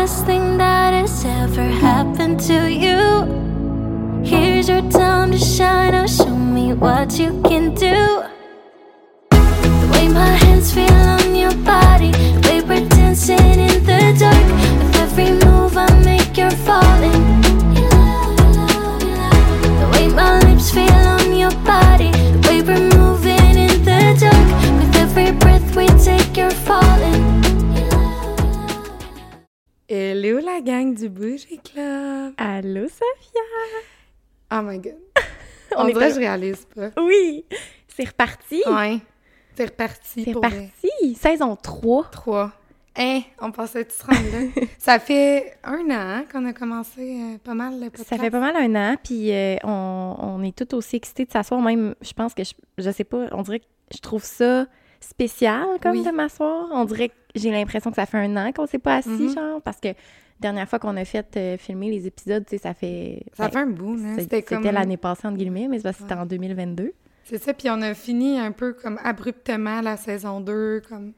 best thing that has ever happened to you. Here's your time to shine. Now show me what you can do. La gang du Bougie Club! Allô, Sophia! Oh my god. On On est dirait que je réalise pas. Oui! C'est reparti! Ouais. C'est reparti C'est reparti! Saison 3. trois. Hein, on pensait tu se rendre là. Ça fait un an hein, qu'on a commencé euh, pas mal le podcast. Ça fait pas mal un an, puis euh, on, on est tout aussi excités de s'asseoir. Même, je pense que, je, je sais pas, on dirait que je trouve ça spécial comme Oui. de m'asseoir. On dirait que j'ai l'impression que ça fait un an qu'on s'est pas assis, Mhm. genre, parce que dernière fois qu'on a fait euh, filmer les épisodes, tu sais, ça fait... Ça ben, fait un bout, là. C'était comme... l'année passée, entre guillemets, mais c'était Ouais. en 2022. C'est ça, puis on a fini un peu comme abruptement la saison 2, comme...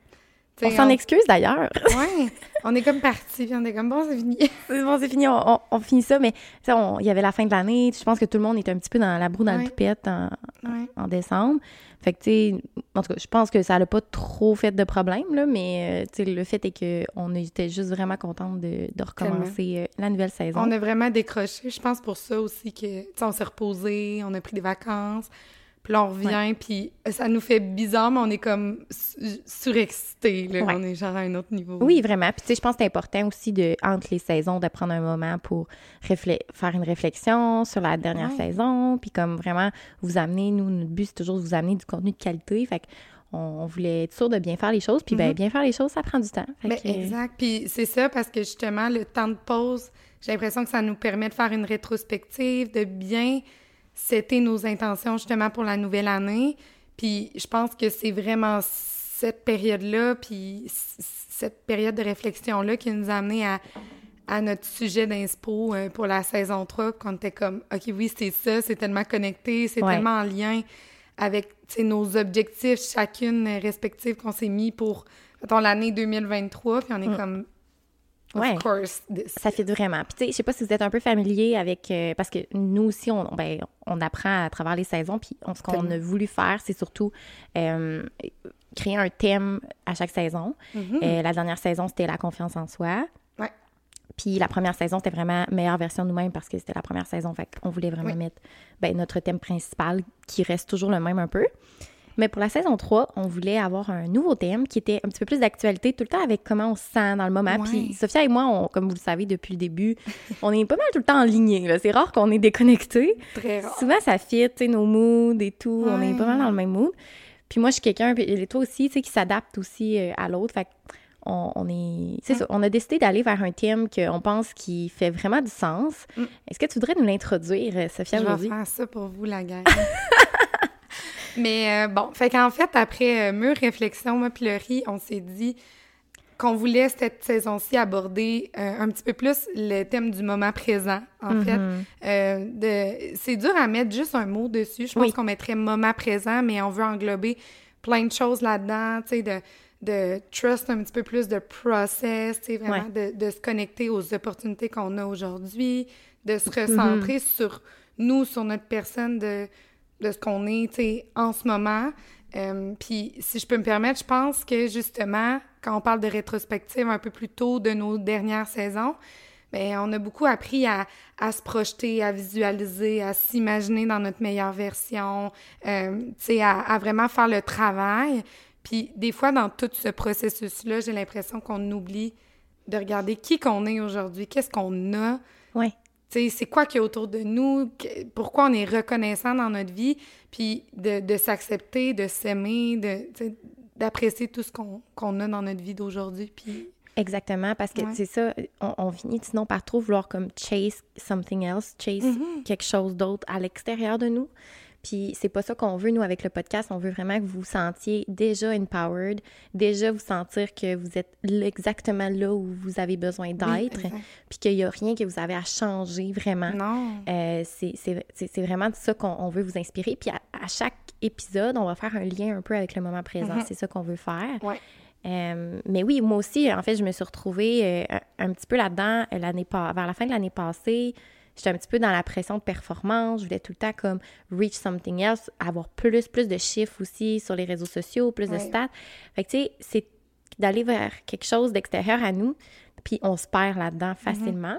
On s'en excuse d'ailleurs. Ouais, on est comme parti, puis on est comme, bon, c'est fini. C'est bon, c'est fini, on, on- on finit ça, mais il y avait la fin de l'année, je pense que tout le monde était un petit peu dans la broue dans Ouais. le toupette en, Ouais. en décembre. Fait que, tu sais, en tout cas, je pense que ça n'a pas trop fait de problème, là, mais, euh, le fait est qu'on était juste vraiment contente de, de recommencer euh, la nouvelle saison. On a vraiment décroché. Je pense pour ça aussi que, tu sais, on s'est reposé, on a pris des vacances, puis là, on revient, puis ça nous fait bizarre, mais on est comme su- surexcités, là. Ouais. On est genre à un autre niveau. Oui, vraiment. Puis, tu sais, je pense que c'est important aussi, de, entre les saisons, de prendre un moment pour faire une réflexion sur la dernière Ouais. saison, puis comme vraiment vous amener, nous, notre but, c'est toujours de vous amener du contenu de qualité. Fait qu'on on voulait être sûr de bien faire les choses, puis ben, Mhm. bien faire les choses, ça prend du temps. Ben, que- exact. Puis c'est ça, parce que justement, le temps de pause, j'ai l'impression que ça nous permet de faire une rétrospective, de bien setter nos intentions justement pour la nouvelle année. Puis je pense que c'est vraiment cette période-là, puis cette période de réflexion-là qui nous a amené à, à notre sujet d'inspo euh, pour la saison 3, qu'on était comme, OK, oui, c'est ça, c'est tellement connecté, c'est Ouais. tellement en lien avec nos objectifs chacune respectives qu'on s'est mis pour, l'année 2023, puis on est Mm. comme, of Ouais. course, this. Ça fait vraiment. Puis tu sais, je sais pas si vous êtes un peu familier avec euh, parce que nous aussi on ben, on apprend à travers les saisons puis on- ce qu'on a voulu faire c'est surtout euh, créer un thème à chaque saison. Mhm. Euh, la dernière saison c'était la confiance en soi. Ouais. Puis la première saison c'était vraiment meilleure version de nous-mêmes parce que c'était la première saison fait qu'on voulait vraiment Oui. mettre ben, notre thème principal qui reste toujours le même un peu. Mais pour la saison 3, on voulait avoir un nouveau thème qui était un petit peu plus d'actualité, tout le temps avec comment on se sent dans le moment. Ouais. Puis Sophia et moi, on- comme vous le savez depuis le début, on est pas mal tout le temps en ligne. C'est rare qu'on est déconnecté. Très rare. Souvent, ça fit, nos moods et tout. On est pas mal dans le même mood. Puis moi, je suis quelqu'un, et toi aussi, tu sais, qui s'adapte aussi euh, à l'autre. Fait on, on est... C'est ça, on a décidé d'aller vers un thème qu'on pense qui fait vraiment du sens. Mm. Est-ce que tu voudrais nous l'introduire, euh, Sophia, Je vais aujourd'hui? faire ça pour vous, la gang. Mais euh, bon, fait qu'en fait, après euh, mûre réflexion, moi puis Laurie, on s'est dit qu'on voulait cette saison-ci aborder euh, un petit peu plus le thème du moment présent, en fait. Euh, de... C'est dur à mettre juste un mot dessus. Je pense Oui. qu'on mettrait moment présent, mais on veut englober plein de choses là-dedans, tu sais, de, de trust un petit peu plus de process, tu sais, vraiment de, de se connecter aux opportunités qu'on a aujourd'hui, de se recentrer sur nous, sur notre personne, de, de ce qu'on est, en ce moment. Euh, Puis, si je peux me permettre, je pense que justement, quand on parle de rétrospective un peu plus tôt de nos dernières saisons, ben, on a beaucoup appris à, à se projeter, à visualiser, à s'imaginer dans notre meilleure version, euh, à, à vraiment faire le travail. Puis des fois, dans tout ce processus-là, j'ai l'impression qu'on oublie de regarder qui qu'on est aujourd'hui, qu'est-ce qu'on a, Ouais. C'est quoi qu'il y a autour de nous, que- pourquoi on est reconnaissant dans notre vie, puis de, de s'accepter, de s'aimer, d'apprécier tout ce qu'on a dans notre vie d'aujourd'hui. Puis Exactement, parce que Ouais. c'est ça, on, on finit sinon par trop vouloir comme chase something else, chase Mhm. quelque chose d'autre à l'extérieur de nous. Puis c'est pas ça qu'on veut, nous, avec le podcast. On veut vraiment que vous vous sentiez déjà empowered, déjà vous sentir que vous êtes exactement là où vous avez besoin Oui, d'être, exact. puis qu'il y a rien que vous avez à changer vraiment. Non. Euh, c'est- vraiment de ça qu'on on veut vous inspirer. Puis à, à chaque épisode, on va faire un lien un peu avec le moment présent. Mhm. C'est ça qu'on veut faire. Ouais. Euh, mais oui, moi aussi, en fait, je me suis retrouvée euh, un, petit peu là-dedans l'année vers la fin de l'année passée. J'étais un petit peu dans la pression de performance. Je voulais tout le temps comme reach something else, avoir plus, plus de chiffres aussi sur les réseaux sociaux, plus de stats. Fait que tu sais, c'est d'aller vers quelque chose d'extérieur à nous, puis on se perd là-dedans mm-hmm. facilement.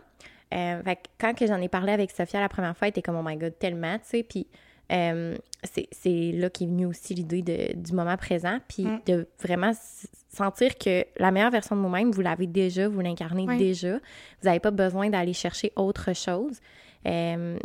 Euh, fait que quand que j'en ai parlé avec Sophia la première fois, elle était comme « Oh my God, tellement », tu sais, puis euh, c'est là qu'est venue aussi l'idée du moment présent, puis mm. de vraiment sentir que la meilleure version de vous-même, vous l'avez déjà, vous l'incarnez déjà. Vous n'avez pas besoin d'aller chercher autre chose. Euh,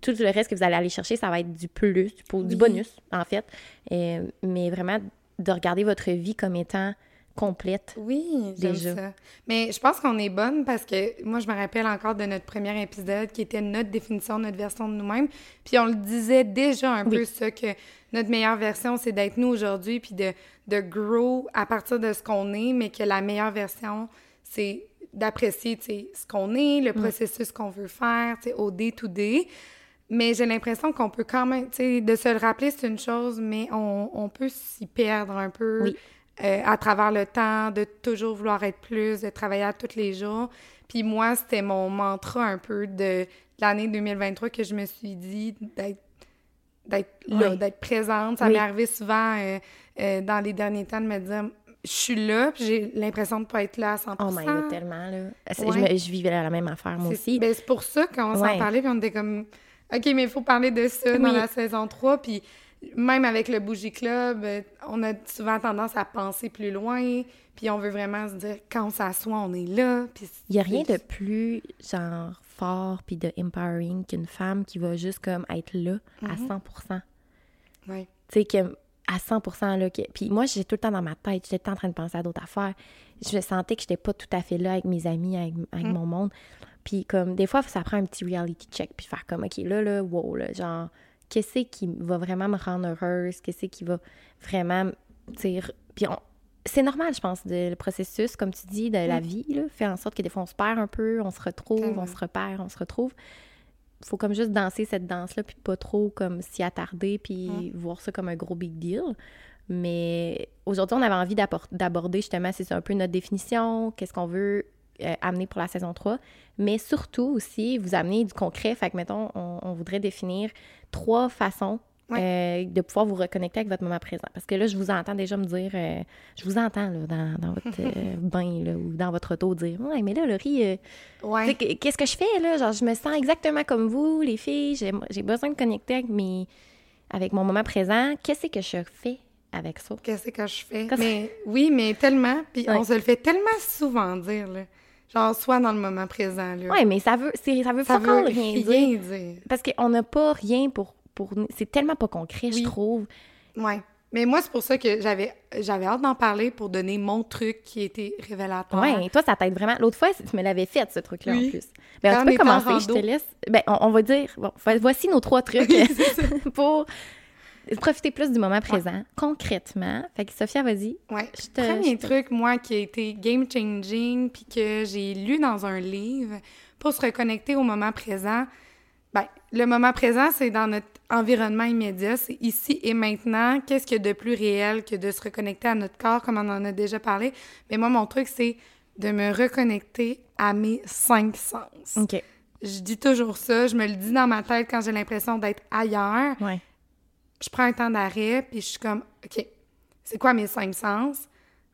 tout le reste que vous allez aller chercher, ça va être du plus, du, bonus, en fait. Euh, mais vraiment, de regarder votre vie comme étant complète. Oui, j'aime ça. Mais je pense qu'on est bonne parce que moi, je me rappelle encore de notre premier épisode qui était notre définition, notre version de nous-mêmes. Puis on le disait déjà un peu ça, que notre meilleure version, c'est d'être nous aujourd'hui, puis de, de grow à partir de ce qu'on est, mais que la meilleure version, c'est d'apprécier ce qu'on est, le mm. processus qu'on veut faire, au day-to-day. Mais j'ai l'impression qu'on peut quand même, de se le rappeler, c'est une chose, mais on, on peut s'y perdre un peu. Oui euh, à travers le temps, de toujours vouloir être plus, de travailler à tous les jours. Puis moi, c'était mon mantra un peu de l'année 2023 que je me suis dit d'être d'être là, d'être présente. Ça m'est arrivé souvent euh, euh, dans les derniers temps de me dire je suis là, puis j'ai l'impression de ne pas être là à 100 Oh my God, tellement, là. Je, je, vivais la même affaire, moi aussi. Ben, c'est pour ça qu'on s'en parlait, puis on était comme, OK, mais il faut parler de ça dans la saison 3, puis même avec le Bougie Club, euh, on a souvent tendance à penser plus loin, puis on veut vraiment se dire, quand on s'assoit, on est là. Il n'y a rien de plus, genre, fort puis de empowering qu'une femme qui va juste comme être là à 100 mm-hmm. Oui. Tu sais, que à 100 là. Puis moi, j'étais tout le temps dans ma tête, j'étais en train de penser à d'autres affaires. Je sentais que j'étais pas tout à fait là avec mes amis, avec, mm. mon monde. Puis comme, des fois, ça prend un petit reality check, puis faire comme, OK, là, là, wow, là, genre qu'est-ce qui va vraiment me rendre heureuse, qu'est-ce qui va vraiment, dire puis c'est normal, je pense, le processus, comme tu dis, de la mm. vie, là, fait en sorte que des fois, on se perd un peu, on se retrouve, on se repère, on se retrouve. faut comme juste danser cette danse-là, puis pas trop comme s'y attarder, puis mm. voir ça comme un gros big deal. Mais aujourd'hui, on avait envie d'aborder justement, c'est un peu notre définition, qu'est-ce qu'on veut euh, amener pour la saison 3, mais surtout aussi vous amener du concret. Fait que, mettons, on, voudrait définir trois façons euh, de pouvoir vous reconnecter avec votre moment présent. Parce que là, je vous entends déjà me dire, euh, je vous entends là, dans, votre bain là, ou dans votre auto dire Ouais, mais là, Laurie, ouais. qu'est-ce que je fais là? Genre, je me sens exactement comme vous, les filles, j'ai besoin de connecter avec, mes, avec mon moment présent. Qu'est-ce que je fais avec ça? Qu'est-ce que je fais? Mais, oui, mais tellement. Puis on se le fait tellement souvent dire. Là. Genre, soit dans le moment présent, là. Oui, mais ça veut, ça veut ça veut rien, dire. Parce qu'on n'a pas rien pour... pour c'est tellement pas concret, je trouve. Oui. Mais moi, c'est pour ça que j'avais j'avais hâte d'en parler pour donner mon truc qui était révélateur. Oui, toi, ça t'aide vraiment. L'autre fois, tu me l'avais fait, ce truc-là, en plus. Ben, tu peux commencer, je te laisse. Ben, on, va dire, bon, voici nos trois trucs pour profiter plus du moment présent, concrètement. Fait que Sophia, vas-y. Ouais. Le premier truc, moi, qui a été game-changing, puis que j'ai lu dans un livre pour se reconnecter au moment présent, ben, le moment présent, c'est dans notre environnement immédiat, c'est ici et maintenant. Qu'est-ce qu'il y a de plus réel que de se reconnecter à notre corps, comme on en a déjà parlé? Mais moi, mon truc, c'est de me reconnecter à mes cinq sens. OK. Je dis toujours ça, je me le dis dans ma tête quand j'ai l'impression d'être ailleurs. Ouais je prends un temps d'arrêt, puis je suis comme, OK, c'est quoi mes cinq sens?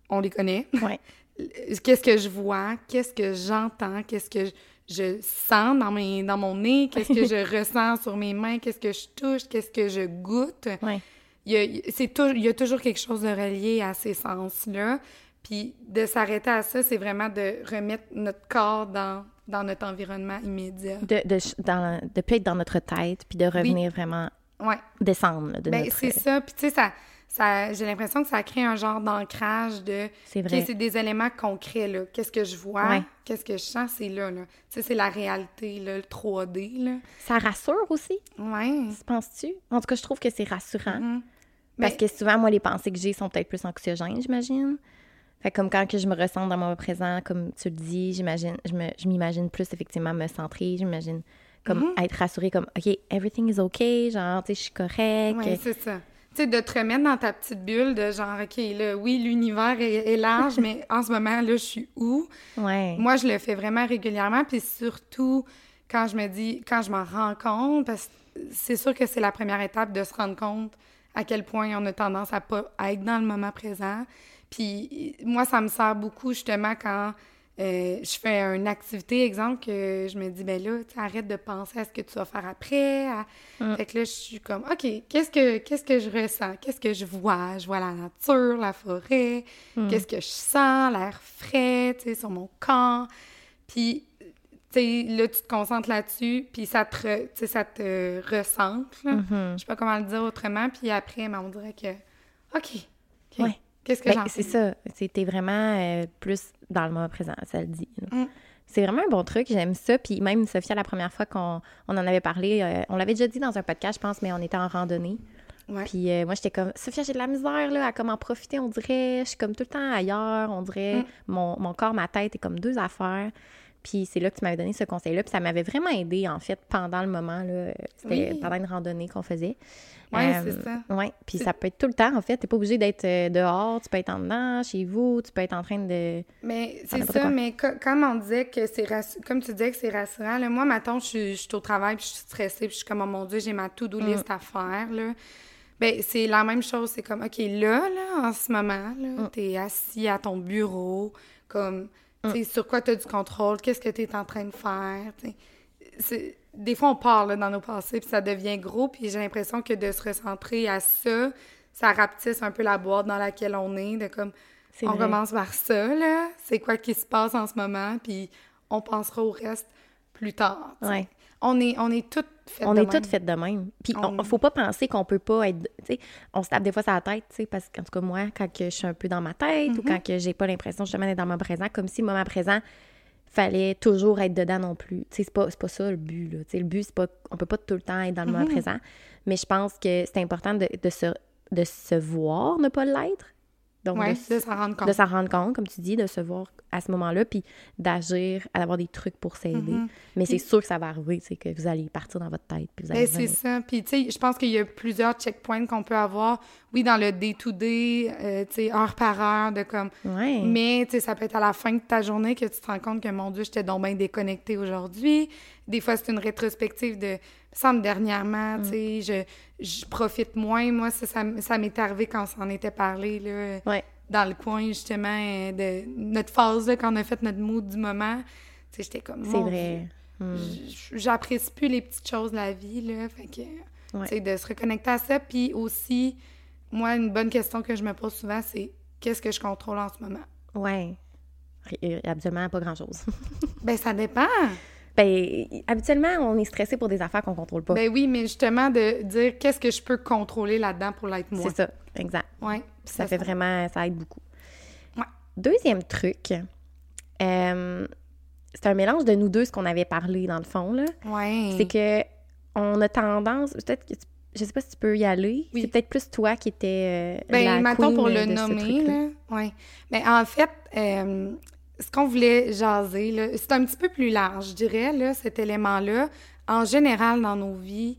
On les connaît. Ouais. Qu'est-ce que je vois? Qu'est-ce que j'entends? Qu'est-ce que je, sens dans, mes, dans mon nez? Qu'est-ce que je ressens sur mes mains? Qu'est-ce que je touche? Qu'est-ce que je goûte? Ouais. Il, y a, il y a toujours quelque chose de relié à ces sens-là. Puis de s'arrêter à ça, c'est vraiment de remettre notre corps dans, dans notre environnement immédiat. De, de, dans, de plus être dans notre tête, puis de revenir vraiment ouais. descendre de ben, c'est ça. Puis tu sais, ça, ça, j'ai l'impression que ça crée un genre d'ancrage de... C'est vrai. c'est des éléments concrets, là. Qu'est-ce que je vois, qu'est-ce que je sens, c'est là, là. Tu sais, c'est la réalité, là, le 3D, là. Ça rassure aussi? Ouais. Penses-tu? En tout cas, je trouve que c'est rassurant. Mm-hmm. Parce que souvent, moi, les pensées que j'ai sont peut-être plus anxiogènes, j'imagine. Fait comme quand que je me ressens dans mon présent, comme tu le dis, j'imagine, je m'imagine plus effectivement me centrer, j'imagine comme mm-hmm. être rassurée, comme, OK, everything is OK, genre, tu sais, je suis correcte. Oui, c'est ça. tu sais, de te remettre dans ta petite bulle de genre, OK, là, oui, l'univers est, large, mais en ce moment, là, je suis où? Ouais. Moi, je le fais vraiment régulièrement, puis surtout quand je me dis, quand je m'en rends compte, parce que c'est sûr que c'est la première étape de se rendre compte à quel point on a tendance à pas à être dans le moment présent. Puis moi, ça me sert beaucoup justement quand euh, je fais une activité, exemple, que je me dis, ben là, arrête de penser à ce que tu vas faire après. Fait que là, je suis comme, OK, qu'est-ce que, qu'est-ce que je ressens? Qu'est-ce que je vois? Je vois la nature, la forêt. Mm. Qu'est-ce que je sens? L'air frais, tu sais, sur mon corps. Puis, tu sais, là, tu te concentres là-dessus, puis ça te, re- ça te là. Mhm. Je sais pas comment le dire autrement. Puis après, ben, on dirait que, OK, Ouais. Qu'est-ce que Ben, c'est ça. C'était vraiment euh, plus dans le moment présent, ça le dit. Mm. C'est vraiment un bon truc, j'aime ça. Puis même Sophia, la première fois qu'on on en avait parlé, euh, on l'avait déjà dit dans un podcast, je pense, mais on était en randonnée. Ouais. Puis euh, moi, j'étais comme, Sophia, j'ai de la misère là, à comme en profiter, on dirait. Je suis comme tout le temps ailleurs, on dirait. Mm. Mon, mon corps, ma tête est comme deux affaires. Puis c'est là que tu m'avais donné ce conseil-là. Puis ça m'avait vraiment aidé, en fait, pendant le moment. là. C'était Oui. pendant une randonnée qu'on faisait. Euh, c'est ça. Oui, puis ça peut être tout le temps, en fait. T'es pas obligé d'être euh, dehors, tu peux être en dedans, chez vous, tu peux être en train de... Mais c'est ça, quoi. mais co- comme on disait que c'est comme tu disais que c'est rassurant, là, moi, maintenant, je suis, je suis au travail, puis je suis stressée, puis je suis comme, oh mon Dieu, j'ai ma to-do Mm. list à faire, là. Ben, c'est la même chose, c'est comme, OK, là, là, en ce moment, là, Mm. t'es assis à ton bureau, comme, tu sais, sur quoi t'as du contrôle, qu'est-ce que t'es en train de faire, tu Des fois, on part, là, dans nos passés, puis ça devient gros, puis j'ai l'impression que de se recentrer à ça, ça rapetisse un peu la boîte dans laquelle on est, de comme, on vrai. commence par ça, là. C'est quoi qui se passe en ce moment, puis on pensera au reste plus tard. tu. Ouais. On est, on est toutes faites On est toutes faites de même. Puis On- on, faut pas penser qu'on peut pas être... Tu sais, on se tape des fois sur la tête, tu sais, parce qu'en tout cas, moi, quand que je suis un peu dans ma tête ou quand que j'ai pas l'impression justement d'être dans moment présent, comme si le moment présent fallait toujours être dedans non plus. Tu sais, c'est pas, pas ça le but, là. Tu sais, le but, c'est pas... On peut pas tout le temps être dans le moment présent. Mais je pense que c'est important de, de se, de se voir ne pas l'être. Donc, Ouais, de s'en rendre compte. de s'en rendre compte, comme tu dis, de se voir à ce moment-là, puis d'agir, à avoir des trucs pour s'aider. Mm-hmm. Mais c'est sûr que ça va arriver, c'est que vous allez partir dans votre tête, puis vous allez Ben, c'est ça. Puis, tu sais, je pense qu'il y a plusieurs checkpoints qu'on peut avoir, oui, dans le day-to-day, euh, tu sais, heure par heure, de comme... Ouais. Mais, tu sais, ça peut être à la fin de ta journée que tu te rends compte que, mon Dieu, j'étais donc bien déconnectée aujourd'hui. Des fois, c'est une rétrospective de... Semble, dernièrement, tu sais, je, je profite moins. Moi, ça, ça, m'est arrivé quand on s'en était parlé, là, Ouais. dans le coin, justement, de notre phase, là, quand on a fait notre mood du moment. Tu sais, j'étais comme, C'est vrai. J- J'apprécie plus les petites choses de la vie, là. Fait que, Ouais. de se reconnecter à ça. Puis aussi, moi, une bonne question que je me pose souvent, c'est qu'est-ce que je contrôle en ce moment? Ouais. Ri- Absolument pas grand-chose. Ben, ça dépend. ben, habituellement, on est stressé pour des affaires qu'on contrôle pas. Ben oui, mais justement, de dire qu'est-ce que je peux contrôler là-dedans pour l'être moi. c'est ça, exact. Ouais. Puis ça, fait vraiment, ça aide beaucoup. Ouais. Deuxième truc, euh, c'est un mélange de nous deux, ce qu'on avait parlé dans le fond, là. Ouais. C'est que on a tendance, peut-être que tu- je sais pas si tu peux y aller. Oui. C'est peut-être plus toi qui étais euh, Ben, la queen pour de le ce nommer, truc-là. là. Ouais. Ben, en fait, euh, ce qu'on voulait jaser, là, c'est un petit peu plus large, je dirais, là, cet élément-là. En général, dans nos vies,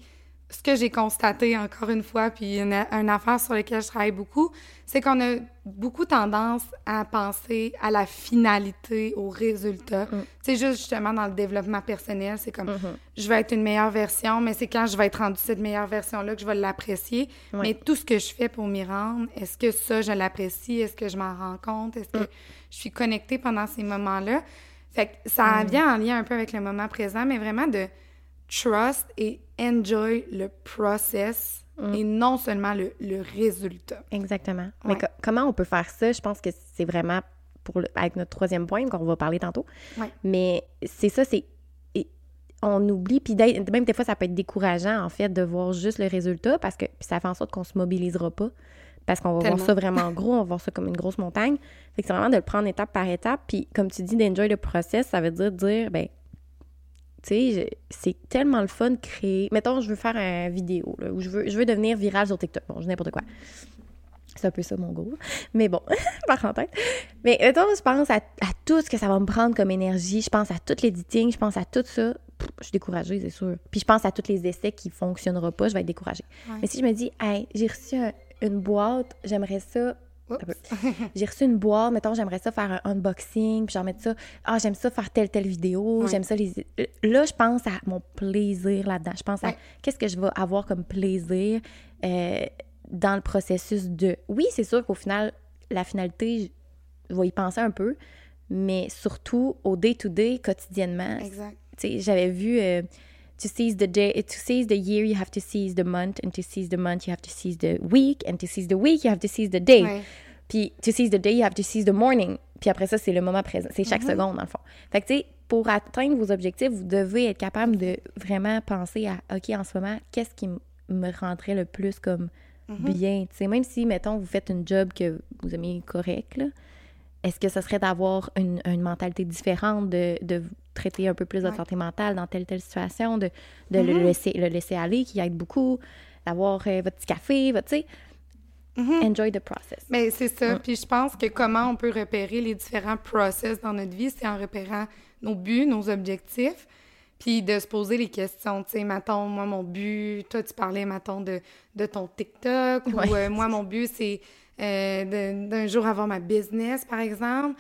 ce que j'ai constaté, encore une fois, puis une, une affaire sur laquelle je travaille beaucoup, c'est qu'on a beaucoup tendance à penser à la finalité, au résultat. C'est juste justement dans le développement personnel, c'est comme je vais être une meilleure version, mais c'est quand je vais être rendue cette meilleure version-là que je vais l'apprécier. Mais tout ce que je fais pour m'y rendre, est-ce que ça, je l'apprécie? Est-ce que je m'en rends compte? Est-ce que je suis connectée pendant ces moments-là? Fait que ça vient en lien un peu avec le moment présent, mais vraiment de trust et enjoy le process et non seulement le, le résultat. Exactement. Mais co- comment on peut faire ça? Je pense que c'est vraiment pour le- avec notre troisième point qu'on va parler tantôt. Ouais. Mais c'est ça, c'est. On oublie, puis même des fois, ça peut être décourageant, en fait, de voir juste le résultat parce que ça fait en sorte qu'on se mobilisera pas. Parce qu'on va Tellement. voir ça vraiment gros, on va voir ça comme une grosse montagne. Fait que c'est vraiment de le prendre étape par étape. Puis, comme tu dis, d'enjoy le process, ça veut dire dire, ben, tu sais, je- c'est tellement le fun de créer. Mettons, je veux faire une vidéo, là, ou je veux, je veux devenir viral sur TikTok. Bon, je n'importe quoi. C'est un peu ça mon goal. Mais bon, parenthèse. Mais mettons, je pense à, à tout ce que ça va me prendre comme énergie. Je pense à tout l'editing, je pense à tout ça. Pff, je suis découragée, c'est sûr. Puis je pense à tous les essais qui ne fonctionneront pas, je vais être découragée. Ouais. Mais si je me dis, hey, j'ai reçu un- une boîte, j'aimerais ça. J'ai reçu une boîte, mettons, j'aimerais ça faire un unboxing, puis j'en mettre ça. Ah, j'aime ça faire telle, telle vidéo, Ouais. j'aime ça les. Là, je pense à mon plaisir là-dedans. Je pense à qu'est-ce que je vais avoir comme plaisir euh, dans le processus de. Oui, c'est sûr qu'au final, la finalité, je vais y penser un peu, mais surtout au day-to-day, quotidiennement. Exact. Tu sais, j'avais vu. euh, to seize the day, to seize the year, you have to seize the month, and to seize the month, you have to seize the week, and to seize the week, you have to seize the day. Ouais. Puis to seize the day, you have to seize the morning. Puis après ça, c'est le moment présent. C'est chaque seconde, dans le fond. Fait que, tu sais, pour atteindre vos objectifs, vous devez être capable de vraiment penser à, OK, en ce moment, qu'est-ce qui me rendrait le plus comme bien? Tu sais, même si, mettons, vous faites une job que vous aimez correct, là, est-ce que ce serait d'avoir une, une mentalité différente, de, traiter un peu plus de Ouais. santé mentale dans telle telle situation, de, de le, laisser, le laisser aller, qui aide beaucoup, d'avoir euh, votre petit café, votre, tu sais, enjoy the process. Mais c'est ça. Mm. Puis je pense que comment on peut repérer les différents process dans notre vie, c'est en repérant nos buts, nos objectifs, puis de se poser les questions. Tu sais, mettons, moi, mon but, toi, tu parlais, mettons, de, de ton TikTok, Ouais. ou euh, moi, mon but, c'est euh, d'un jour avoir ma business, par exemple.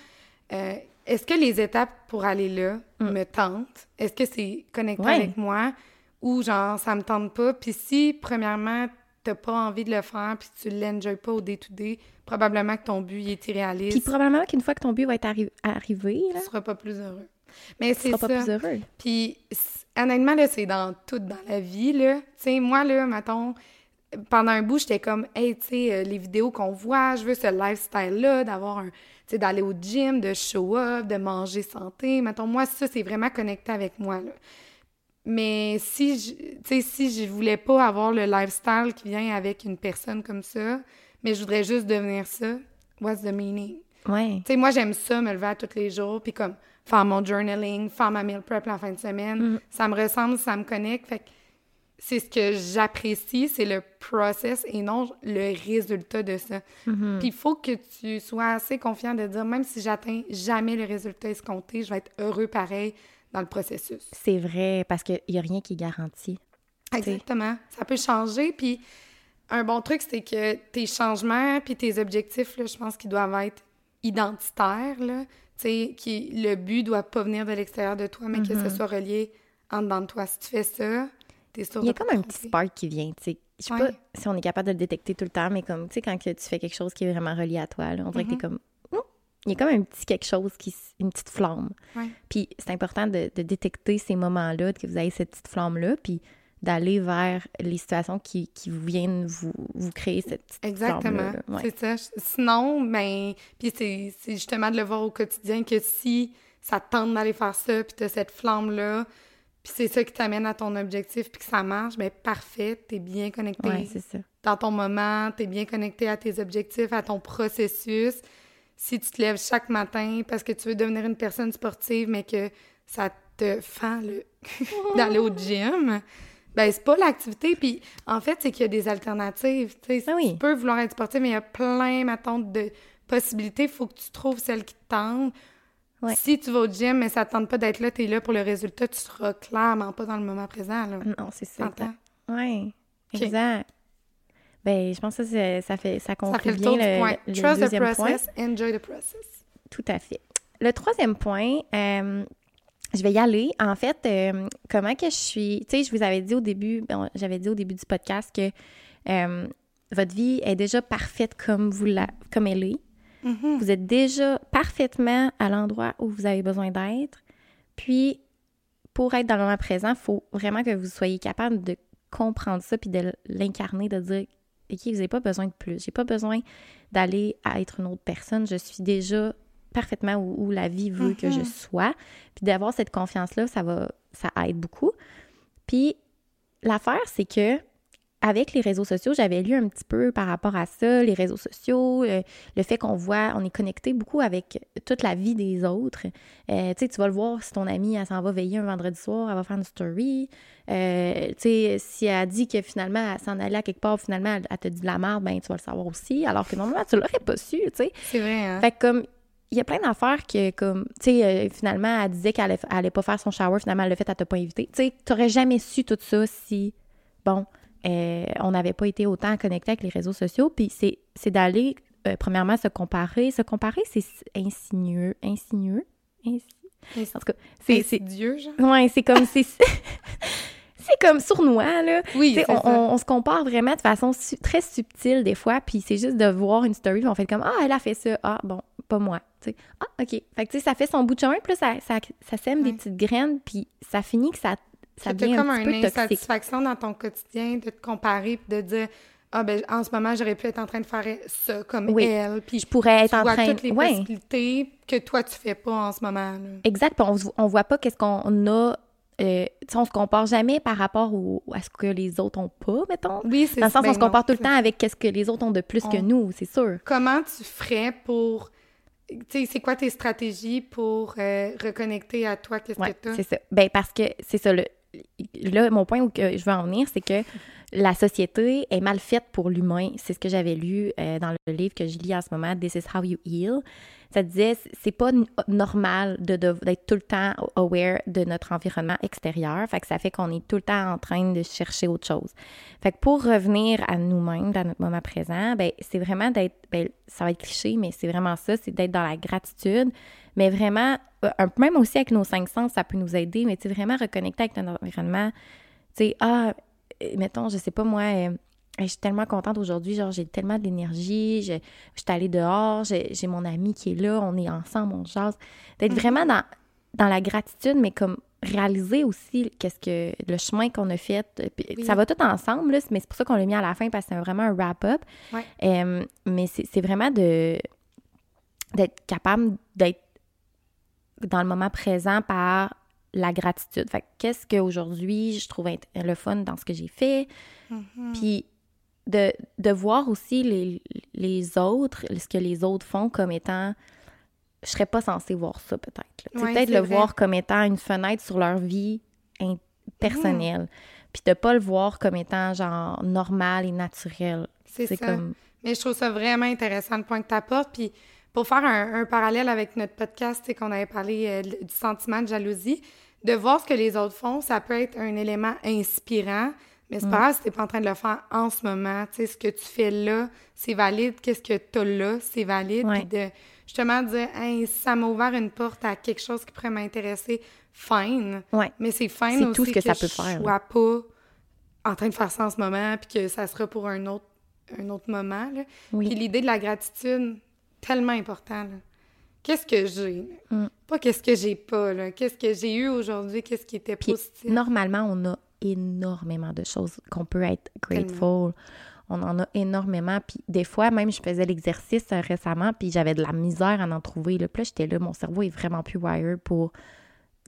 Euh, Est-ce que les étapes pour aller là me tentent? Est-ce que c'est connecté Mm. Ouais. avec moi? Ou genre, ça me tente pas? Puis si, premièrement, t'as pas envie de le faire, puis tu l'enjoy pas au day-to-day, probablement que ton but il est Puis irréaliste. probablement qu'une fois que ton but va être arri- arrivé, là, tu seras pas plus heureux. Mais tu c'est seras ça. pas plus heureux. Puis, honnêtement, là, c'est dans tout dans la vie, là. Tu sais, moi, là, mettons, pendant un bout, j'étais comme, hey, tu sais, euh, les vidéos qu'on voit, je veux ce lifestyle-là, d'avoir un, tu sais, d'aller au gym, de show up, de manger santé. Mettons, moi, ça, c'est vraiment connecté avec moi, là. Mais si je, tu sais, si je voulais pas avoir le lifestyle qui vient avec une personne comme ça, mais je voudrais juste devenir ça, what's the meaning? Ouais. Tu sais, moi, j'aime ça, me lever à tous les jours, puis comme faire mon journaling, faire ma meal prep la fin de semaine. Ça me ressemble, ça me connecte. Fait que c'est ce que j'apprécie, c'est le process et non le résultat de ça. Puis il faut que tu sois assez confiant de dire, même si j'atteins jamais le résultat escompté, je vais être heureux pareil dans le processus. C'est vrai, parce qu'il n'y a rien qui est garanti. Exactement. Ça peut changer. Puis un bon truc, c'est que tes changements puis tes objectifs, là, je pense qu'ils doivent être identitaires. Là. Tu sais, qui, le but doit pas venir de l'extérieur de toi, mais que ce soit relié en dedans de toi. Si tu fais ça, Il y a comme un petit spark qui vient, tu sais. Je sais Ouais. pas si on est capable de le détecter tout le temps, mais comme, tu sais, quand que tu fais quelque chose qui est vraiment relié à toi, là, on dirait que Mm-hmm. t'es comme... Hum! Il y a comme un petit quelque chose, qui, une petite flamme. Ouais. Puis c'est important de, de détecter ces moments-là, que vous avez cette petite flamme-là, puis d'aller vers les situations qui, qui viennent vous, vous créer cette petite Exactement. Ouais. C'est ça. Sinon, ben, puis c'est c'est justement de le voir au quotidien que si ça te tente d'aller faire ça, puis t'as cette flamme-là, puis c'est ça qui t'amène à ton objectif, puis que ça marche, ben parfait, t'es bien connecté Ouais, c'est ça. dans ton moment, t'es bien connecté à tes objectifs, à ton processus. Si tu te lèves chaque matin parce que tu veux devenir une personne sportive, mais que ça te fend le d'aller au gym, ben c'est pas l'activité. Puis en fait, c'est qu'il y a des alternatives. Tu sais, Ah oui. Tu peux vouloir être sportive, mais il y a plein, mettons, de possibilités. Il faut que tu trouves celle qui te tente. Ouais. Si tu vas au gym, mais ça te tente pas d'être là, t'es là pour le résultat, tu seras clairement pas dans le moment présent. Là. Non, c'est ça. Oui, exact. Ben, je pense que ça, ça fait ça Ça conclut fait le bien tour du le, point. le Trust the point. process, enjoy the process. Tout à fait. Le troisième point, euh, je vais y aller. En fait, euh, comment que je suis... Tu sais, je vous avais dit au début, bon, j'avais dit au début du podcast que euh, votre vie est déjà parfaite comme, vous la, comme elle est. Mhm. Vous êtes déjà parfaitement à l'endroit où vous avez besoin d'être. Puis, pour être dans le moment présent, il faut vraiment que vous soyez capable de comprendre ça puis de l'incarner, de dire OK, vous n'avez pas besoin de plus. J'ai pas besoin d'aller à être une autre personne. Je suis déjà parfaitement où, où la vie veut que je Mhm. sois. Puis d'avoir cette confiance-là, ça va, ça aide beaucoup. Puis l'affaire, c'est que avec les réseaux sociaux, j'avais lu un petit peu par rapport à ça, les réseaux sociaux, euh, le fait qu'on voit, on est connecté beaucoup avec toute la vie des autres. Euh, tu sais, tu vas le voir si ton amie, elle s'en va veiller un vendredi soir, elle va faire une story. Euh, tu sais, si elle dit que finalement, elle s'en allait à quelque part, finalement, elle, elle te dit de la merde, ben tu vas le savoir aussi, alors que normalement, tu l'aurais pas su, tu sais. C'est vrai, hein? Fait que comme, il y a plein d'affaires que, comme, tu sais, euh, finalement, elle disait qu'elle allait, elle allait pas faire son shower, finalement, elle l'a fait, elle t'a pas invité. Tu sais, t'aurais jamais su tout ça si, bon, euh, on n'avait pas été autant connecté avec les réseaux sociaux. Puis c'est d'aller, euh, premièrement, se comparer. Se comparer, c'est insinueux. Insinueux? En tout cas, c'est... Dieu, genre? Ouais, c'est comme... c'est c'est comme sournois, là. Oui, on, on, on, se compare vraiment de façon très subtile des fois, puis c'est juste de voir une story, puis on fait comme « Ah, elle a fait ça. Ah, bon, pas moi. » Ah, OK. Fait que, tu sais, ça fait son bout de chemin, puis là, ça, ça, sème des petites graines, puis ça finit que ça, ça devient comme un une insatisfaction dans ton quotidien de te comparer, puis de dire ah ben en ce moment j'aurais pu être en train de faire ça comme elle puis je pourrais être en vois train toutes les possibilités que toi tu fais pas en ce moment là. exact on, on voit pas qu'est-ce qu'on a euh, on se compare jamais par rapport à ce que les autres ont pas, mettons. Oui, c'est Dans le sens, ben on se compare tout le temps avec qu'est-ce que les autres ont de plus que nous, c'est sûr. Comment tu ferais pour... Tu sais, c'est quoi tes stratégies pour euh, reconnecter à toi? Qu'est-ce que tu c'est ça. Ben, parce que c'est ça, le, là, mon point où je veux en venir, c'est que la société est mal faite pour l'humain. C'est ce que j'avais lu euh, dans le livre que je lis en ce moment, This is how you heal. Ça disait, c'est pas normal d'être tout le temps aware de notre environnement extérieur. Fait que ça fait qu'on est tout le temps en train de chercher autre chose. Fait que pour revenir à nous-mêmes dans notre moment présent, ben c'est vraiment d'être, ben, ça va être cliché, mais c'est vraiment ça, c'est d'être dans la gratitude, mais vraiment, euh, même aussi avec nos cinq sens, ça peut nous aider, mais tu vraiment reconnecter avec notre environnement. Tu sais, ah, mettons, je sais pas moi, euh, je suis tellement contente aujourd'hui, genre j'ai tellement d'énergie, je, je suis allée dehors, j'ai mon ami qui est là, on est ensemble, on jase. D'être mm-hmm. vraiment dans, dans la gratitude, mais comme réaliser aussi qu'est-ce que le chemin qu'on a fait. Ça va tout ensemble, là, mais c'est pour ça qu'on l'a mis à la fin parce que c'est vraiment un wrap-up. mais c'est vraiment de d'être capable d'être dans le moment présent par la gratitude. Fait qu'est-ce qu'aujourd'hui je trouve le fun dans ce que j'ai fait, mm-hmm. puis de, de, voir aussi les, les, autres, ce que les autres font comme étant je serais pas censée voir ça peut-être. peut-être le voir comme étant une fenêtre sur leur vie personnelle. Mm. Puis de pas le voir comme étant genre normal et naturel. C'est ça. Comme... Mais je trouve ça vraiment intéressant le point que tu apportes. Puis pour faire un, parallèle avec notre podcast, qu'on avait parlé euh, du sentiment de jalousie, de voir ce que les autres font, ça peut être un élément inspirant, mais c'est pas mm. grave si t'es pas en train de le faire en ce moment. Tu sais, ce que tu fais là, c'est valide. Qu'est-ce que tu as là, c'est valide. Puis de justement dire, hey, ça m'a ouvert une porte à quelque chose qui pourrait m'intéresser, fine. Mais c'est fine aussi tout ce que, ça peut je faire, sois pas en train de faire ça en ce moment, puis que ça sera pour un autre, un autre moment. Là. Puis l'idée de la gratitude, tellement important. Qu'est-ce que j'ai? Mm. Pas qu'est-ce que j'ai pas, là. Qu'est-ce que j'ai eu aujourd'hui? Qu'est-ce qui était positif? Normalement, on a énormément de choses qu'on peut être grateful. On en a énormément. Puis des fois, même, je faisais l'exercice euh, récemment, puis j'avais de la misère à en trouver. Là. Puis là, j'étais là, mon cerveau est vraiment plus wired pour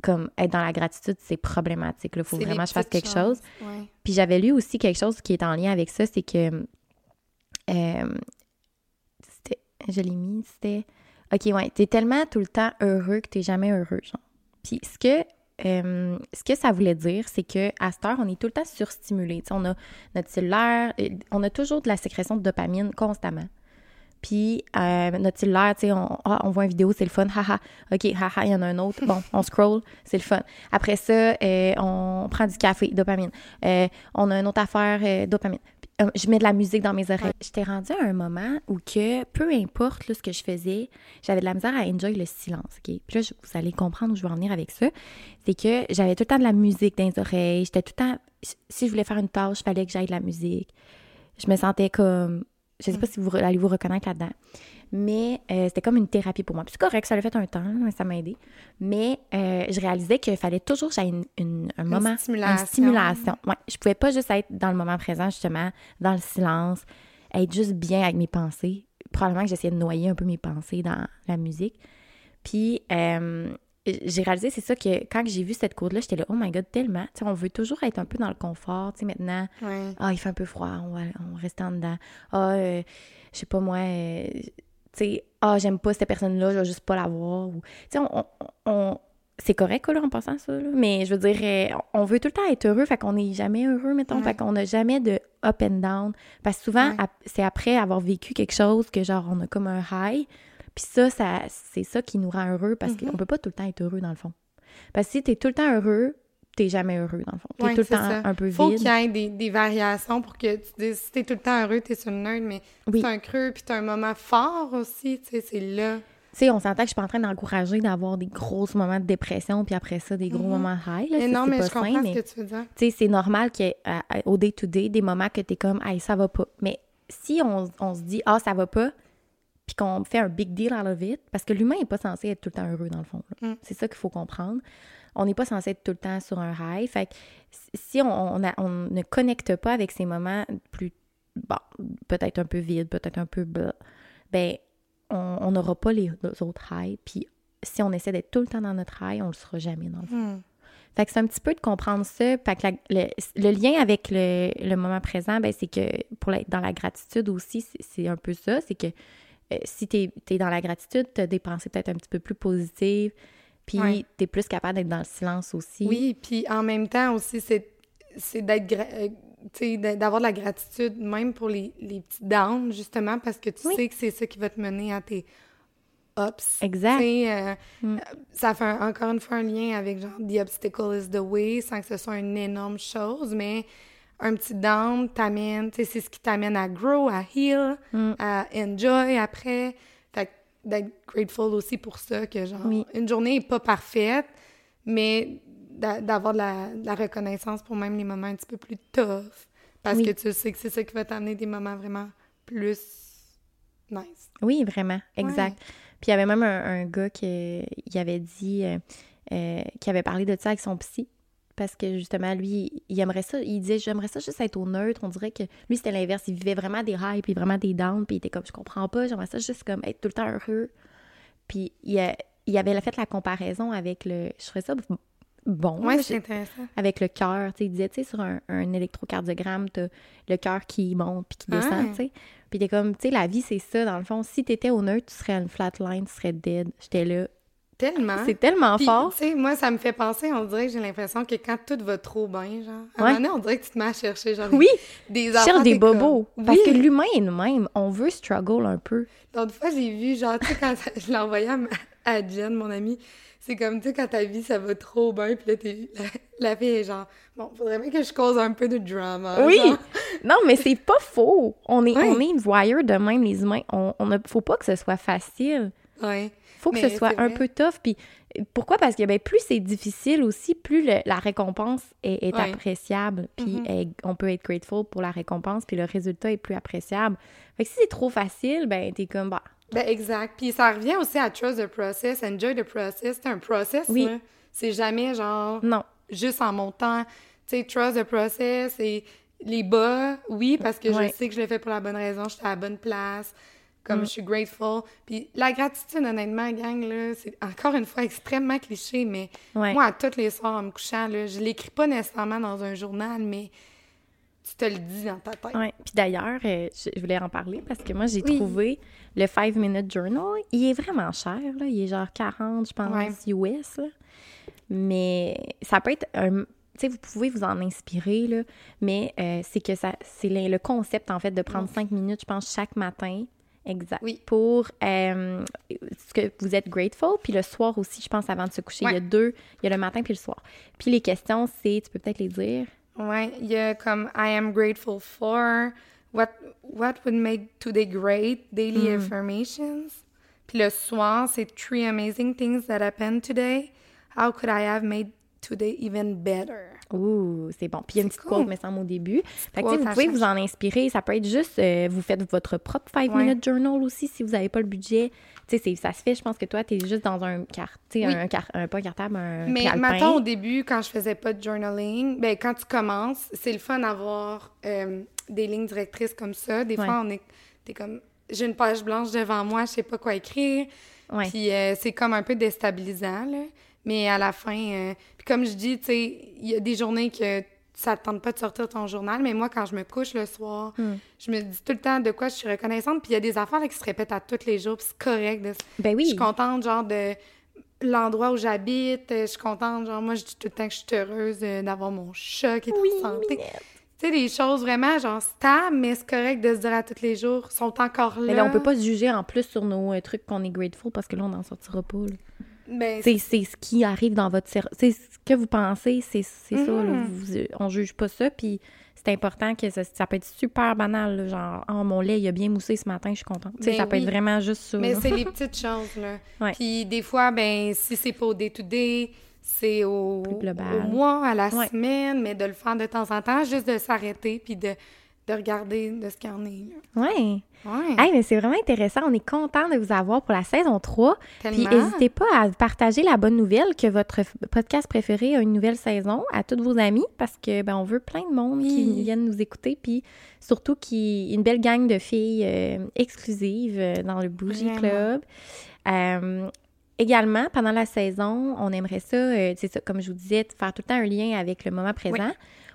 comme être dans la gratitude, c'est problématique. Il faut vraiment que je fasse quelque chose. Puis j'avais lu aussi quelque chose qui est en lien avec ça, c'est que euh, je l'ai mis, c'était OK, ouais, t'es tellement tout le temps heureux que t'es jamais heureux, genre. Puis ce que euh, ce que ça voulait dire, c'est que cette heure, on est tout le temps surstimulé. on a notre cellulaire, euh, on a toujours de la sécrétion de dopamine constamment. Puis euh, notre cellulaire, tu sais, on, ah, on voit une vidéo, c'est le fun, haha. OK, haha, il y en a un autre. Bon, on scroll, c'est le fun. Après ça, on prend du café, dopamine. on a une autre affaire, dopamine. Euh, je mets de la musique dans mes oreilles. J'étais rendue à un moment où que, peu importe ce que je faisais, j'avais de la misère à enjoy le silence, OK? Puis là, vous allez comprendre où je veux en venir avec ça. C'est que j'avais tout le temps de la musique dans les oreilles. J'étais tout le temps... Si je voulais faire une tâche, il fallait que j'aille de la musique. Je me sentais comme... Je sais pas si vous allez vous reconnaître là-dedans mais euh, c'était comme une thérapie pour moi. Puis c'est correct, ça l'a fait un temps, ça m'a aidé. Mais euh, je réalisais qu'il fallait toujours que j'aille une, un moment, stimulation. une stimulation. Ouais, je pouvais pas juste être dans le moment présent, justement, dans le silence, être juste bien avec mes pensées. Probablement que j'essayais de noyer un peu mes pensées dans la musique. Puis euh, j'ai réalisé, c'est ça, que quand j'ai vu cette cour-là, j'étais là, oh my god, tellement. sais, on veut toujours être un peu dans le confort. Tu sais, maintenant, ah, il fait un peu froid, on va, on va rester en dedans. Ah, je sais pas moi tu sais, ah, j'aime pas cette personne-là, je vais juste pas la voir. Tu sais, on, c'est correct, là, en passant ça, là. mais je veux dire, euh, on veut tout le temps être heureux, fait qu'on n'est jamais heureux, mettons, fait qu'on n'a jamais de up and down. Parce que souvent, c'est après avoir vécu quelque chose que, genre, on a comme un high, puis ça, ça c'est ça qui nous rend heureux, parce qu'on mm-hmm. peut pas tout le temps être heureux, dans le fond. Parce que si t'es tout le temps heureux, t'es jamais heureux, dans le fond. T'es Ouais, tout le temps ça. un peu Faut vide. qu'il y ait des, des variations pour que tu dises, si t'es tout le temps heureux, t'es sur le nerd, mais Oui. c'est un creux, puis t'as un moment fort aussi, tu sais, c'est là. Tu sais, on s'entend que je suis pas en train d'encourager d'avoir des gros moments de dépression, puis après ça, des gros moments high. Là, Mais Ça, non, mais pas je comprends ce que tu veux dire. tu sais, c'est normal qu'il y ait à- à- au day-to-day des moments que t'es comme, hey, ça va pas. Mais si on, on se dit, ah, ça va pas, puis qu'on fait un big deal à la vite, parce que l'humain est pas censé être tout le temps heureux, dans le fond. Mm. C'est ça qu'il faut comprendre. On n'est pas censé être tout le temps sur un high. Fait que si on, on, a- on ne connecte pas avec ces moments plus, bon, peut-être un peu vides, peut-être un peu blah, ben, on n'aura pas les, les autres highs. Puis si on essaie d'être tout le temps dans notre high, on le sera jamais, dans le fond. Hmm. Fait que c'est un petit peu de comprendre ça. Fait que la- le, le lien avec le, le moment présent, ben, c'est que pour la- dans la gratitude aussi, c'est- un peu ça. C'est que euh, si tu es, dans la gratitude, tu as des pensées peut-être un petit peu plus positives, puis Ouais. tu es plus capable d'être dans le silence aussi. Oui, puis en même temps aussi, c'est c'est d'être euh, d'avoir de la gratitude même pour les, les petits downs, justement, parce que tu Oui. sais que c'est ça qui va te mener à tes ups. Exact. Euh, Mm. euh, Ça fait un- encore une fois un lien avec genre The obstacle is the way, sans que ce soit une énorme chose, mais un petit down t'amène, c'est ce qui t'amène à grow, à heal, Mm. à enjoy après. D'être grateful aussi pour ça, que genre, Oui. une journée n'est pas parfaite, mais d'a- d'avoir de la, de la reconnaissance pour même les moments un petit peu plus tough. Parce Oui. que tu sais que c'est ça qui va t'amener des moments vraiment plus nice. Oui, vraiment, exact. Puis il y avait même un, un gars qui il avait dit, euh, euh, qui avait parlé de ça avec son psy. Parce que justement, lui, il aimerait ça. Il disait, j'aimerais ça juste être au neutre. On dirait que lui, c'était l'inverse. Il vivait vraiment des highs, puis vraiment des downs. Puis il était comme, je comprends pas. J'aimerais ça juste comme être tout le temps heureux. Puis il, a- il avait fait la comparaison avec le. Je ferais ça bon. Ouais, c'est intéressant. avec le cœur. Tu sais, il disait, tu sais, sur un, un électrocardiogramme, t'as le cœur qui monte puis qui descend, Ah. tu sais. Puis t'es comme, tu sais, la vie, c'est ça, dans le fond. Si t'étais au neutre, tu serais à une flatline, tu serais dead. J'étais là. Tellement. C'est tellement Puis, fort. Tu sais, moi, ça me fait penser, on dirait que j'ai l'impression que quand tout va trop bien, genre, à un moment donné, on dirait que tu te mets à chercher, genre, Oui, des enfants. cherches des comme- bobos. Oui. Parce que l'humain est même. On veut struggle un peu. L'autre fois, j'ai vu, genre, tu sais, quand je l'ai envoyé à, ma- à Jen, mon amie, c'est comme, tu sais, quand ta vie, ça va trop bien, puis là, t'es, la, la fille est genre, bon, faudrait bien que je cause un peu de drama. Oui! genre. Non, mais c'est pas faux. On est, Oui. on est voyeur de même, les humains. On, on a, faut pas que ce soit facile. Ouais. Faut que Mais ce soit un vrai. peu tough. Puis pourquoi? Parce que ben, plus c'est difficile aussi, plus le- la récompense est, appréciable. Puis Mhm. elle- on peut être grateful pour la récompense, puis le résultat est plus appréciable. Fait que si c'est trop facile, ben t'es comme, bah, Ben, exact. Puis ça revient aussi à trust the process, enjoy the process. C'est un process, Oui. C'est jamais, genre, non. juste en montant. Tu sais, trust the process et les bas, oui, parce que je sais que je l'ai fait pour la bonne raison, j'étais à la bonne place, comme Mm. je suis grateful. Puis la gratitude, honnêtement, gang, là, c'est encore une fois extrêmement cliché, mais Ouais. moi, à tous les soirs en me couchant, là, je l'écris pas nécessairement dans un journal, mais tu te le dis dans ta tête. Ouais. Puis d'ailleurs, euh, je, voulais en parler parce que moi, j'ai Oui. trouvé le 5 Minute Journal. Il est vraiment cher, là. Il est genre 40, je pense, Ouais. US, là. Mais ça peut être un. Tu sais, vous pouvez vous en inspirer, là. Mais euh, c'est que ça. C'est le, le concept, en fait, de prendre 5 minutes, je pense, chaque matin. Exact. Oui. Pour euh, ce que vous êtes grateful. Puis le soir aussi, je pense, avant de se coucher. Il y a deux. Il y a le matin puis le soir. Puis les questions, c'est. Tu peux peut-être les dire. Ouais, il y a comme I am grateful for, what, what would make today great, daily affirmations. Puis le soir, c'est three amazing things that happened today. How could I have made today even better? Ouh, c'est bon. Puis il y a une petite cool. quote, me semble, au début. Fait que, vous pouvez change. vous en inspirer. Ça peut être juste, euh, vous faites votre propre 5 Ouais. minute journal aussi si vous n'avez pas le budget. Tu sais, ça se fait. Je pense que toi, tu es juste dans un carte, Oui. un, car- un- pas cartable, un Mais maintenant, au début, quand je faisais pas de journaling, ben quand tu commences, c'est le fun d'avoir euh, des lignes directrices comme ça. Des Ouais. fois, on est, t'es comme, j'ai une page blanche devant moi, je sais pas quoi écrire. Ouais. Puis euh, c'est comme un peu déstabilisant, là. Mais à la fin, euh, puis comme je dis, tu sais, il y a des journées que ça te tente pas de sortir ton journal, mais moi, quand je me couche le soir, Hmm. je me dis tout le temps de quoi je suis reconnaissante. Puis il y a des affaires là, qui se répètent à tous les jours, puis c'est correct. de- Ben oui. Je suis contente, genre, de l'endroit où j'habite. Je suis contente, genre, moi, je dis tout le temps que je suis heureuse euh, d'avoir mon chat qui est Oui, en santé. Minette. Tu sais, des choses vraiment, genre, stables, mais c'est correct de se dire à tous les jours, sont encore là. Mais là, on peut pas se juger en plus sur nos euh, trucs qu'on est grateful parce que là, on n'en sortira pas. là. C'est ce qui arrive dans votre cerveau. C'est ce que vous pensez, c'est ça. Là. Mhm. Vous, on juge pas ça, puis c'est important que ça, ça peut être super banal, là, genre « Oh, mon lait, il a bien moussé ce matin, je suis contente. Ben ça peut être vraiment juste ça. Mais c'est les petites choses, là. Ouais. Puis des fois, ben si c'est pas au day-to-day, c'est au, au mois, à la Ouais. semaine, mais de le faire de temps en temps, juste de s'arrêter puis de, de regarder de ce qu'il y en est. là. Ouais. Hey, mais c'est vraiment intéressant. On est content de vous avoir pour la saison 3. Puis tellement. n'hésitez pas à partager la bonne nouvelle que votre podcast préféré a une nouvelle saison à tous vos amis parce que ben on veut plein de monde qui Oui. viennent nous écouter puis surtout qui une belle gang de filles euh, exclusives euh, dans le Bougie Vraiment. Club. Euh, Également, pendant la saison, on aimerait ça, euh, c'est ça, comme je vous disais, faire tout le temps un lien avec le moment présent.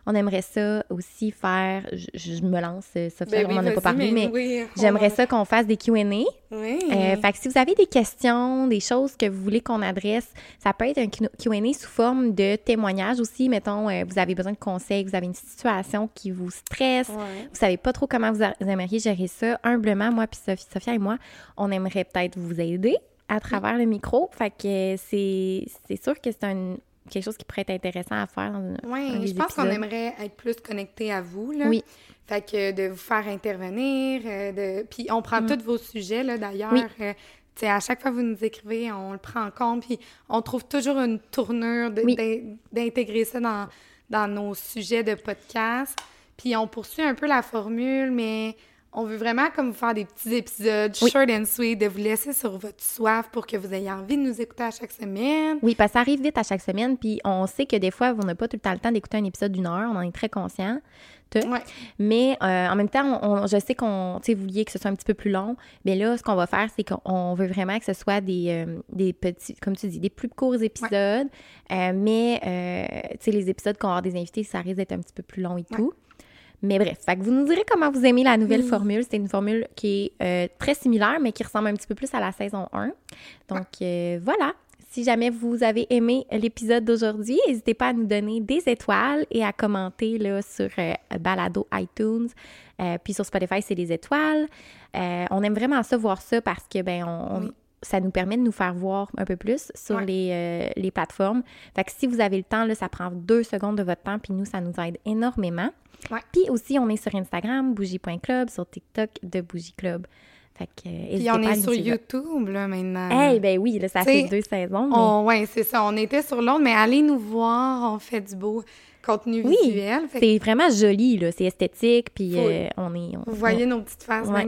On aimerait ça aussi faire, je, je me lance, euh, Sophia, Ben on oui, n'en a pas parlé, mais, oui, on j'aimerais ça qu'on fasse des Q&A. Oui. Euh, fait que si vous avez des questions, des choses que vous voulez qu'on adresse, ça peut être un Q&A sous forme de témoignage aussi. Mettons, euh, vous avez besoin de conseils, vous avez une situation qui vous stresse, Ouais. vous savez pas trop comment vous, a- vous aimeriez gérer ça. Humblement, moi puis Sophie, Sophia et moi, on aimerait peut-être vous aider à travers le micro. Fait que c'est c'est sûr que c'est un quelque chose qui pourrait être intéressant à faire Oui, je pense qu'on aimerait être plus connecté à vous. Là. Oui. Fait que de vous faire intervenir. euh, de... Puis on prend tous vos sujets, là, d'ailleurs. Mm. Oui. Euh, à chaque fois que vous nous écrivez, on le prend en compte. Puis on trouve toujours une tournure Oui. d'intégrer ça dans, dans nos sujets de podcast. Puis on poursuit un peu la formule, mais on veut vraiment comme vous faire des petits épisodes Oui. short and sweet, de vous laisser sur votre soif pour que vous ayez envie de nous écouter à chaque semaine. Oui, parce que ça arrive vite à chaque semaine, puis on sait que des fois, on n'a pas tout le temps le temps d'écouter un épisode d'une heure, on en est très conscient. Ouais. Mais euh, en même temps, on, on- je sais qu'on, tu sais, vous vouliez que ce soit un petit peu plus long, mais là, ce qu'on va faire, c'est qu'on veut vraiment que ce soit des, euh, des petits, comme tu dis, des plus courts épisodes, Euh, mais, tu sais, les épisodes qu'on avoir des invités, ça risque d'être un petit peu plus long et tout. Mais bref, fait que vous nous direz comment vous aimez la nouvelle formule. C'est une formule qui est euh, très similaire, mais qui ressemble un petit peu plus à la saison 1. Donc, euh, voilà. Si jamais vous avez aimé l'épisode d'aujourd'hui, n'hésitez pas à nous donner des étoiles et à commenter là, sur euh, Balado iTunes. Puis sur Spotify, c'est des étoiles. On aime vraiment ça, voir ça, parce que ben on, on- Oui. Ça nous permet de nous faire voir un peu plus sur Ouais. les, euh, les plateformes. Fait que si vous avez le temps, là, ça prend deux secondes de votre temps, puis nous, ça nous aide énormément. Ouais. Puis aussi, on est sur Instagram, bougie.club, sur TikTok de Bougie Club. Fait que, euh, Puis on est sur. YouTube, là, maintenant. Eh ben oui, là, ça T'sais, fait deux saisons. mais- ouais, c'est ça. On était sur l'autre, mais allez nous voir. On fait du beau contenu Oui, visuel. Fait C'est vraiment joli, là. C'est esthétique, puis euh, on est... on- vous voyez nos petites faces Ouais.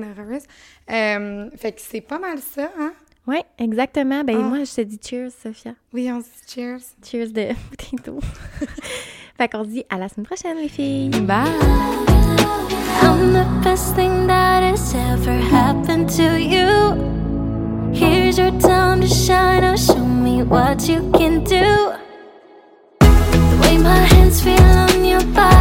Euh, fait que c'est pas mal ça, hein? Oui, exactement. Ben, oh. moi, je te dis cheers, Sophia. Oui, on se dit cheers. Cheers de potato. fait qu'on se dit à la semaine prochaine, les filles. Bye! I'm the best thing that has ever happened to you. Here's your time to shine. Now show me what you can do. The way my hands feel on your body.